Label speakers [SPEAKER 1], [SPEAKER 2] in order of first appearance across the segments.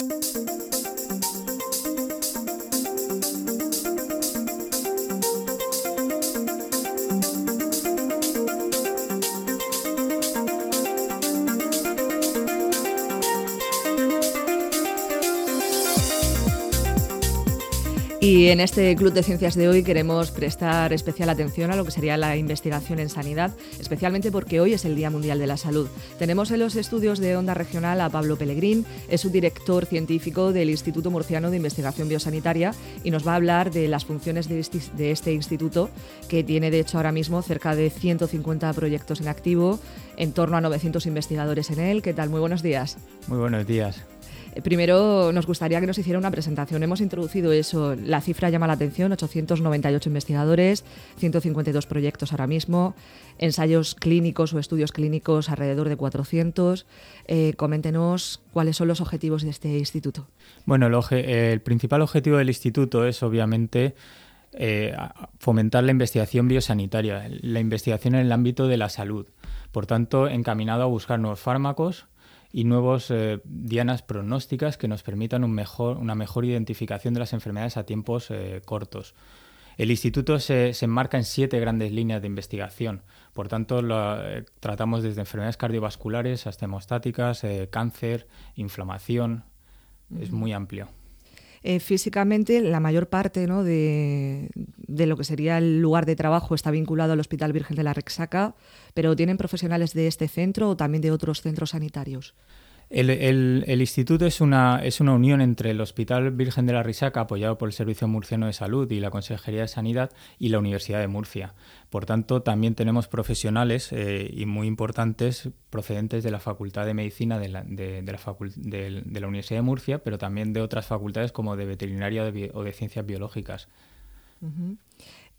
[SPEAKER 1] Música Y en este Club de Ciencias de hoy queremos prestar especial atención a lo que sería la investigación en sanidad, especialmente porque hoy es el Día Mundial de la Salud. Tenemos en los estudios de Onda Regional a Pablo Pellegrín, es un director científico del Instituto Murciano de Investigación Biosanitaria y nos va a hablar de las funciones de este, de este instituto, que tiene de hecho ahora mismo cerca de 150 proyectos en activo, en torno a 900 investigadores en él. ¿Qué tal? Muy buenos días.
[SPEAKER 2] Muy buenos días.
[SPEAKER 1] Eh, primero, nos gustaría que nos hiciera una presentación. Hemos introducido eso. La cifra llama la atención: 898 investigadores, 152 proyectos ahora mismo, ensayos clínicos o estudios clínicos alrededor de 400. Eh, coméntenos cuáles son los objetivos de este instituto.
[SPEAKER 2] Bueno, el, principal objetivo del instituto es obviamente eh, fomentar la investigación biosanitaria, la investigación en el ámbito de la salud. Por tanto, encaminado a buscar nuevos fármacos y nuevos eh, dianas pronósticas que nos permitan un mejor, una mejor identificación de las enfermedades a tiempos eh, cortos. El instituto se, se, enmarca en siete grandes líneas de investigación. Por tanto, lo, eh, tratamos desde enfermedades cardiovasculares hasta hemostáticas, cáncer, inflamación. Es muy amplio.
[SPEAKER 1] Físicamente, la mayor parte ¿no? de, de, lo que sería el lugar de trabajo está vinculado al Hospital Virgen de la Rexaca, pero ¿tienen profesionales de este centro o también de otros centros sanitarios?
[SPEAKER 2] El, instituto es una, es una unión entre el Hospital Virgen de la Risaca, apoyado por el Servicio Murciano de Salud y la Consejería de Sanidad, y la Universidad de Murcia. Por tanto, también tenemos profesionales eh, y muy importantes procedentes de la Facultad de Medicina de la, de, la, Universidad de Murcia, pero también de otras facultades como de Veterinaria o de Ciencias Biológicas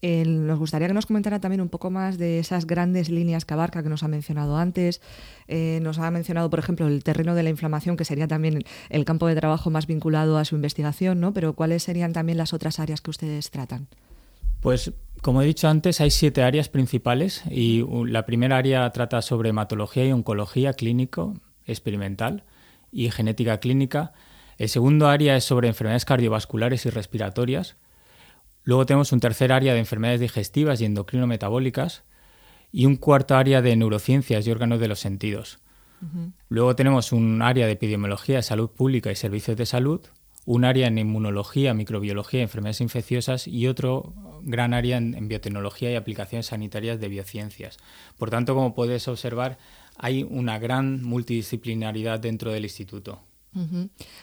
[SPEAKER 1] nos gustaría que nos comentara también un poco más de esas grandes líneas que abarca que nos ha mencionado antes. Eh, nos ha mencionado, por ejemplo, el terreno de la inflamación, que sería también el campo de trabajo más vinculado a su investigación, ¿no? Pero ¿cuáles serían también las otras áreas que ustedes tratan?
[SPEAKER 2] Pues como he dicho antes, hay siete áreas principales y la primera área trata sobre hematología y oncología clínico experimental y genética clínica. El segundo área es sobre enfermedades cardiovasculares y respiratorias. Luego tenemos un tercer área de enfermedades digestivas y endocrino-metabólicas y un cuarto área de neurociencias y órganos de los sentidos. Luego tenemos un área de epidemiología, salud pública y servicios de salud, un área en inmunología, microbiología y enfermedades infecciosas y otro gran área en, biotecnología y aplicaciones sanitarias de biociencias. Por tanto, como puedes observar, hay una gran multidisciplinaridad dentro del instituto.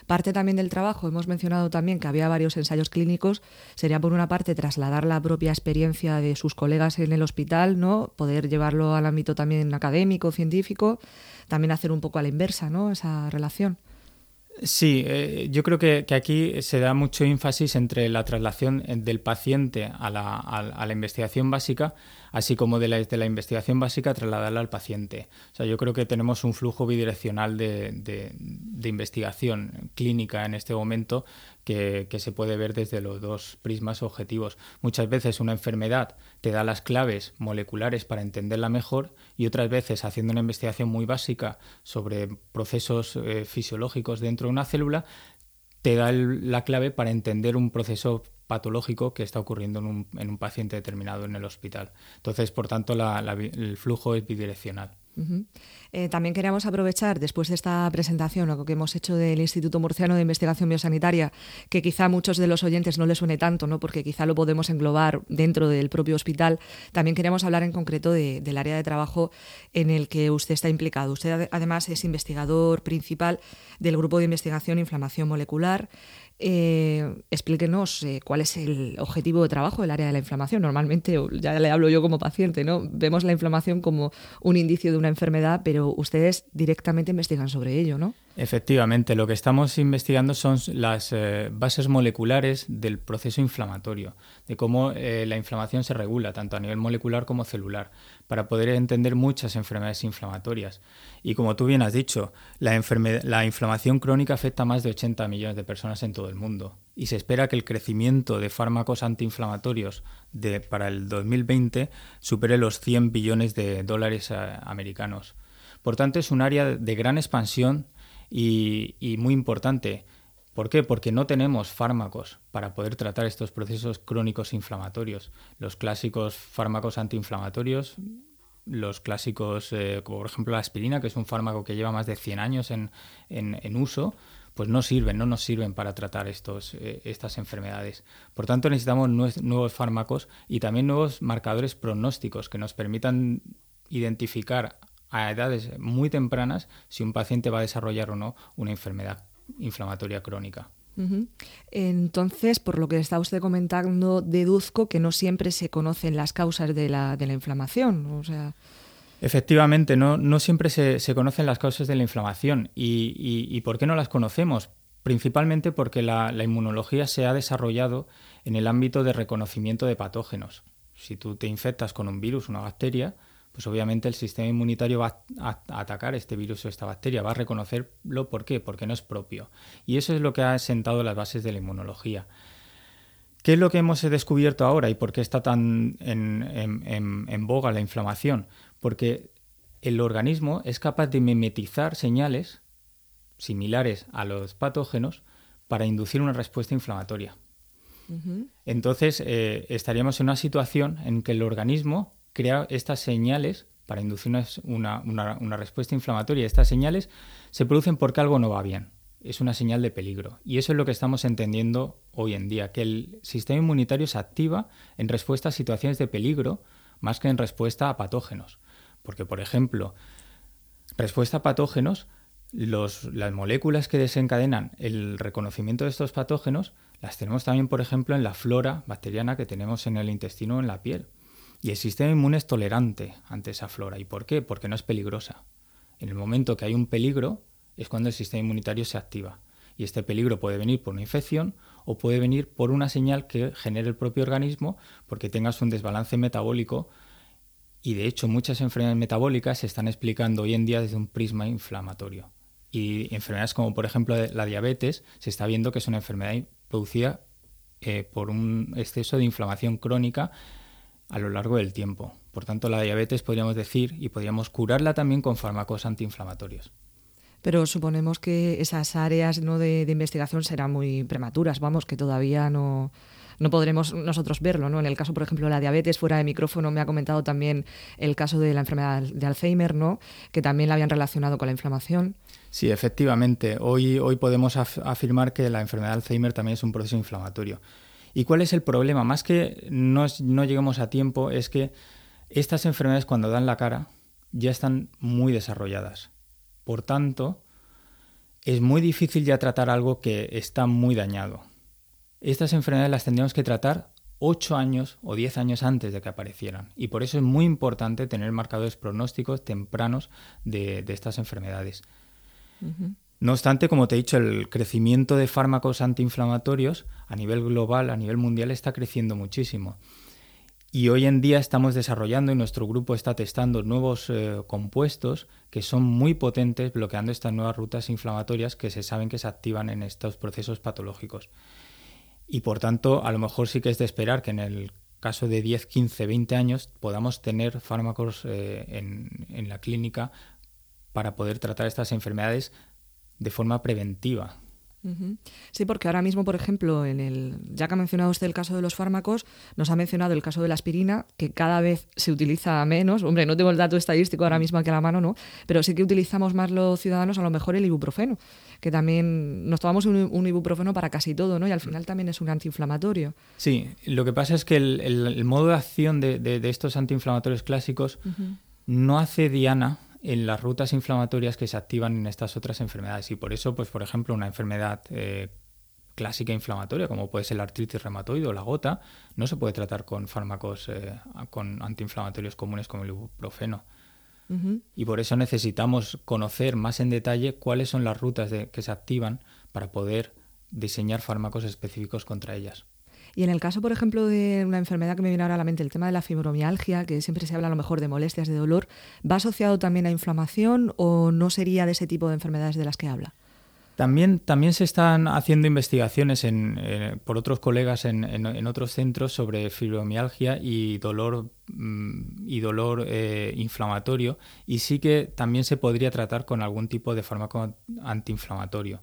[SPEAKER 1] Parte también del trabajo, hemos mencionado también que había varios ensayos clínicos, sería por una parte trasladar la propia experiencia de sus colegas en el hospital, ¿no? poder llevarlo al ámbito también académico, científico, también hacer un poco a la inversa ¿no? esa relación.
[SPEAKER 2] Sí, eh, yo creo que, aquí se da mucho énfasis entre la traslación del paciente a la, a la investigación básica así como de la, de la investigación básica trasladarla al paciente. O sea, yo creo que tenemos un flujo bidireccional de, de, investigación clínica en este momento que, que, se puede ver desde los dos prismas objetivos. Muchas veces una enfermedad te da las claves moleculares para entenderla mejor y otras veces haciendo una investigación muy básica sobre procesos eh, fisiológicos dentro de una célula, te da la clave para entender un proceso patológico que está ocurriendo en un, en un paciente determinado en el hospital. Entonces, por tanto, el flujo es bidireccional.
[SPEAKER 1] Eh, también queríamos aprovechar, después de esta presentación, lo que hemos hecho del Instituto Murciano de Investigación Biosanitaria, que quizá a muchos de los oyentes no les suene tanto, ¿no? porque quizá lo podemos englobar dentro del propio hospital, también queríamos hablar en concreto del área de trabajo en el que usted está implicado. Usted además es investigador principal del Grupo de Investigación Inflamación Molecular. Eh, explíquenos eh, cuál es el objetivo de trabajo del área de la inflamación. Normalmente, ya le hablo yo como paciente, ¿no? Vemos la inflamación como un indicio de una enfermedad, pero ustedes directamente investigan sobre ello, ¿no?
[SPEAKER 2] Efectivamente, lo que estamos investigando son las eh, bases moleculares del proceso inflamatorio, de cómo eh, la inflamación se regula, tanto a nivel molecular como celular, para poder entender muchas enfermedades inflamatorias. Y como tú bien has dicho, la, la inflamación crónica afecta a más de 80 millones de personas en todo el mundo. Y se espera que el crecimiento de fármacos antiinflamatorios de, para el 2020 supere los 100 billones de dólares eh, americanos. Por tanto, es un área de gran expansión y, muy importante. ¿Por qué? Porque no tenemos fármacos para poder tratar estos procesos crónicos inflamatorios. Los clásicos fármacos antiinflamatorios, los clásicos, eh, como por ejemplo la aspirina, que es un fármaco que lleva más de 100 años en, uso, pues no sirven, no nos sirven para tratar estos, eh, estas enfermedades. Por tanto, necesitamos nuevos fármacos y también nuevos marcadores pronósticos que nos permitan identificar a edades muy tempranas si un paciente va a desarrollar o no una enfermedad inflamatoria crónica.
[SPEAKER 1] Entonces, por lo que está usted comentando, deduzco que no siempre se conocen las causas de la, de la inflamación. O sea...
[SPEAKER 2] Efectivamente, no, no siempre se, conocen las causas de la inflamación. Y, por qué no las conocemos? Principalmente porque la, la, inmunología se ha desarrollado en el ámbito de reconocimiento de patógenos. Si tú te infectas con un virus, una bacteria, pues obviamente el sistema inmunitario va a, atacar este virus o esta bacteria, va a reconocerlo. ¿Por qué? Porque no es propio. Y eso es lo que ha sentado las bases de la inmunología. ¿Qué es lo que hemos descubierto ahora y por qué está tan en, boga la inflamación? Porque el organismo es capaz de mimetizar señales similares a los patógenos para inducir una respuesta inflamatoria. Entonces, eh, estaríamos en una situación en que el organismo crea estas señales para inducir una, una, respuesta inflamatoria. Estas señales se producen porque algo no va bien. Es una señal de peligro. Y eso es lo que estamos entendiendo hoy en día, que el sistema inmunitario se activa en respuesta a situaciones de peligro más que en respuesta a patógenos. Porque, por ejemplo, respuesta a patógenos, las moléculas que desencadenan el reconocimiento de estos patógenos las tenemos también, por ejemplo, en la flora bacteriana que tenemos en el intestino o en la piel. Y el sistema inmune es tolerante ante esa flora. ¿Y por qué? Porque no es peligrosa. En el momento que hay un peligro es cuando el sistema inmunitario se activa. Y este peligro puede venir por una infección o puede venir por una señal que genere el propio organismo porque tengas un desbalance metabólico. Y de hecho muchas enfermedades metabólicas se están explicando hoy en día desde un prisma inflamatorio. Y enfermedades como por ejemplo la diabetes se está viendo que es una enfermedad producida eh, por un exceso de inflamación crónica a lo largo del tiempo. Por tanto, la diabetes podríamos decir y podríamos curarla también con fármacos antiinflamatorios.
[SPEAKER 1] Pero suponemos que esas áreas ¿no? de, investigación serán muy prematuras, vamos, que todavía no, no podremos nosotros verlo. ¿no? En el caso, por ejemplo, de la diabetes, fuera de micrófono, me ha comentado también el caso de la enfermedad de Alzheimer, ¿no? que también la habían relacionado con la inflamación.
[SPEAKER 2] Sí, efectivamente. Hoy, hoy podemos afirmar que la enfermedad de Alzheimer también es un proceso inflamatorio. ¿Y cuál es el problema? Más que no, lleguemos a tiempo, es que estas enfermedades cuando dan la cara ya están muy desarrolladas. Por tanto, es muy difícil ya tratar algo que está muy dañado. Estas enfermedades las tendríamos que tratar 8 años o 10 años antes de que aparecieran. Y por eso es muy importante tener marcadores pronósticos tempranos de, estas enfermedades. No obstante, como te he dicho, el crecimiento de fármacos antiinflamatorios a nivel global, a nivel mundial, está creciendo muchísimo. Y hoy en día estamos desarrollando y nuestro grupo está testando nuevos eh, compuestos que son muy potentes bloqueando estas nuevas rutas inflamatorias que se saben que se activan en estos procesos patológicos. Y por tanto, a lo mejor sí que es de esperar que en el caso de 10, 15, 20 años podamos tener fármacos eh, en, en la clínica para poder tratar estas enfermedades de forma preventiva.
[SPEAKER 1] Sí, porque ahora mismo, por ejemplo, en el, ya que ha mencionado usted el caso de los fármacos, nos ha mencionado el caso de la aspirina, que cada vez se utiliza menos. Hombre, no tengo el dato estadístico ahora mismo aquí a la mano, ¿no? Pero sí que utilizamos más los ciudadanos a lo mejor el ibuprofeno, que también nos tomamos un, ibuprofeno para casi todo, ¿no? Y al final también es un antiinflamatorio.
[SPEAKER 2] Sí, lo que pasa es que el, modo de acción de, estos antiinflamatorios clásicos no hace diana en las rutas inflamatorias que se activan en estas otras enfermedades. Y por eso, pues, por ejemplo, una enfermedad eh, clásica inflamatoria, como puede ser la artritis reumatoide o la gota, no se puede tratar con fármacos eh, con antiinflamatorios comunes como el ibuprofeno. Y por eso necesitamos conocer más en detalle cuáles son las rutas de, que se activan para poder diseñar fármacos específicos contra ellas.
[SPEAKER 1] Y en el caso, por ejemplo, de una enfermedad que me viene ahora a la mente, el tema de la fibromialgia, que siempre se habla a lo mejor de molestias, de dolor, ¿va asociado también a inflamación o no sería de ese tipo de enfermedades de las que habla?
[SPEAKER 2] También, también se están haciendo investigaciones eh, por otros colegas en, otros centros sobre fibromialgia y dolor, mm, y dolor eh, inflamatorio y sí que también se podría tratar con algún tipo de fármaco antiinflamatorio.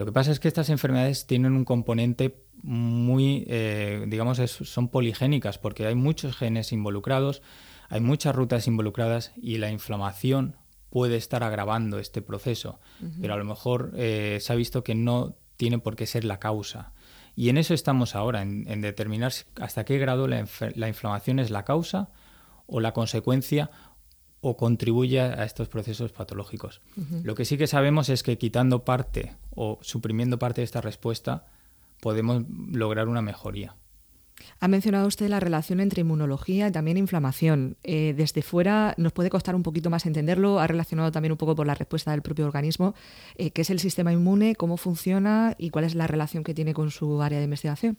[SPEAKER 2] Lo que pasa es que estas enfermedades tienen un componente muy, eh, digamos, son poligénicas porque hay muchos genes involucrados, hay muchas rutas involucradas y la inflamación puede estar agravando este proceso, pero a lo mejor eh, se ha visto que no tiene por qué ser la causa. Y en eso estamos ahora, en, determinar hasta qué grado la, inflamación es la causa o la consecuencia o contribuye a estos procesos patológicos. Lo que sí que sabemos es que quitando parte o suprimiendo parte de esta respuesta podemos lograr una mejoría.
[SPEAKER 1] Ha mencionado usted la relación entre inmunología y también inflamación. Eh, desde fuera nos puede costar un poquito más entenderlo. Ha relacionado también un poco por la respuesta del propio organismo. Eh, ¿Qué es el sistema inmune? ¿Cómo funciona? ¿Y cuál es la relación que tiene con su área de investigación?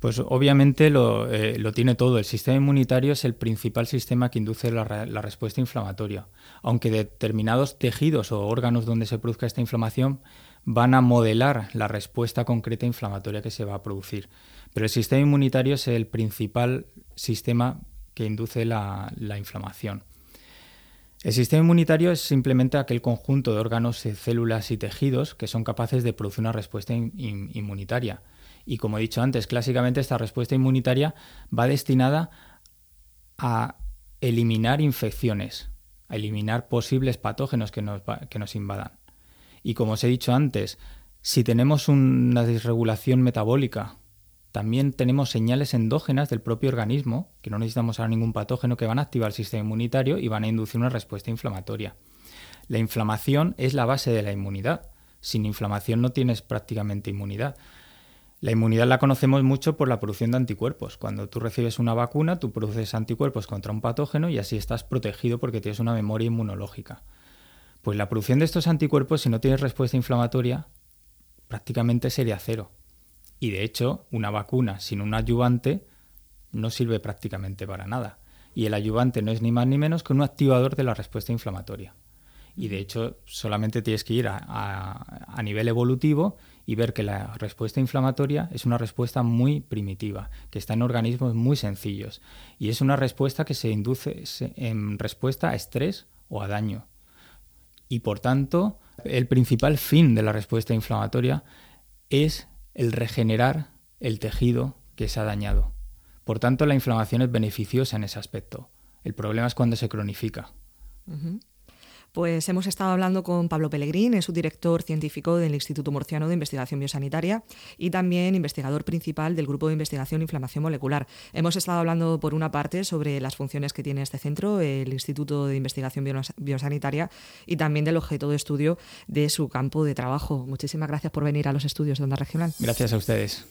[SPEAKER 2] Pues obviamente lo, eh, tiene todo. El sistema inmunitario es el principal sistema que induce la, respuesta inflamatoria. Aunque determinados tejidos o órganos donde se produzca esta inflamación van a modelar la respuesta concreta inflamatoria que se va a producir. Pero el sistema inmunitario es el principal sistema que induce la, inflamación. El sistema inmunitario es simplemente aquel conjunto de órganos, células y tejidos que son capaces de producir una respuesta inmunitaria. Y como he dicho antes, clásicamente esta respuesta inmunitaria va destinada a eliminar infecciones, a eliminar posibles patógenos que nos, que nos invadan. Y como os he dicho antes, si tenemos una desregulación metabólica también tenemos señales endógenas del propio organismo, que no necesitamos ahora ningún patógeno, que van a activar el sistema inmunitario y van a inducir una respuesta inflamatoria. La inflamación es la base de la inmunidad. Sin inflamación no tienes prácticamente inmunidad. La inmunidad la conocemos mucho por la producción de anticuerpos. Cuando tú recibes una vacuna, tú produces anticuerpos contra un patógeno y así estás protegido porque tienes una memoria inmunológica. Pues la producción de estos anticuerpos, si no tienes respuesta inflamatoria, prácticamente sería cero. Y de hecho, una vacuna sin un ayudante no sirve prácticamente para nada. Y el ayudante no es ni más ni menos que un activador de la respuesta inflamatoria. Y de hecho, solamente tienes que ir a, nivel evolutivo y ver que la respuesta inflamatoria es una respuesta muy primitiva, que está en organismos muy sencillos. Y es una respuesta que se induce en respuesta a estrés o a daño. Y por tanto, el principal fin de la respuesta inflamatoria es el regenerar el tejido que se ha dañado. Por tanto, la inflamación es beneficiosa en ese aspecto. El problema es cuando se cronifica.
[SPEAKER 1] Pues hemos estado hablando con Pablo Pellegrín, es su director científico del Instituto Murciano de Investigación Biosanitaria y también investigador principal del Grupo de Investigación Inflamación Molecular. Hemos estado hablando, por una parte, sobre las funciones que tiene este centro, el Instituto de Investigación Biosanitaria, y también del objeto de estudio de su campo de trabajo. Muchísimas gracias por venir a los estudios de Onda Regional.
[SPEAKER 2] Gracias a ustedes.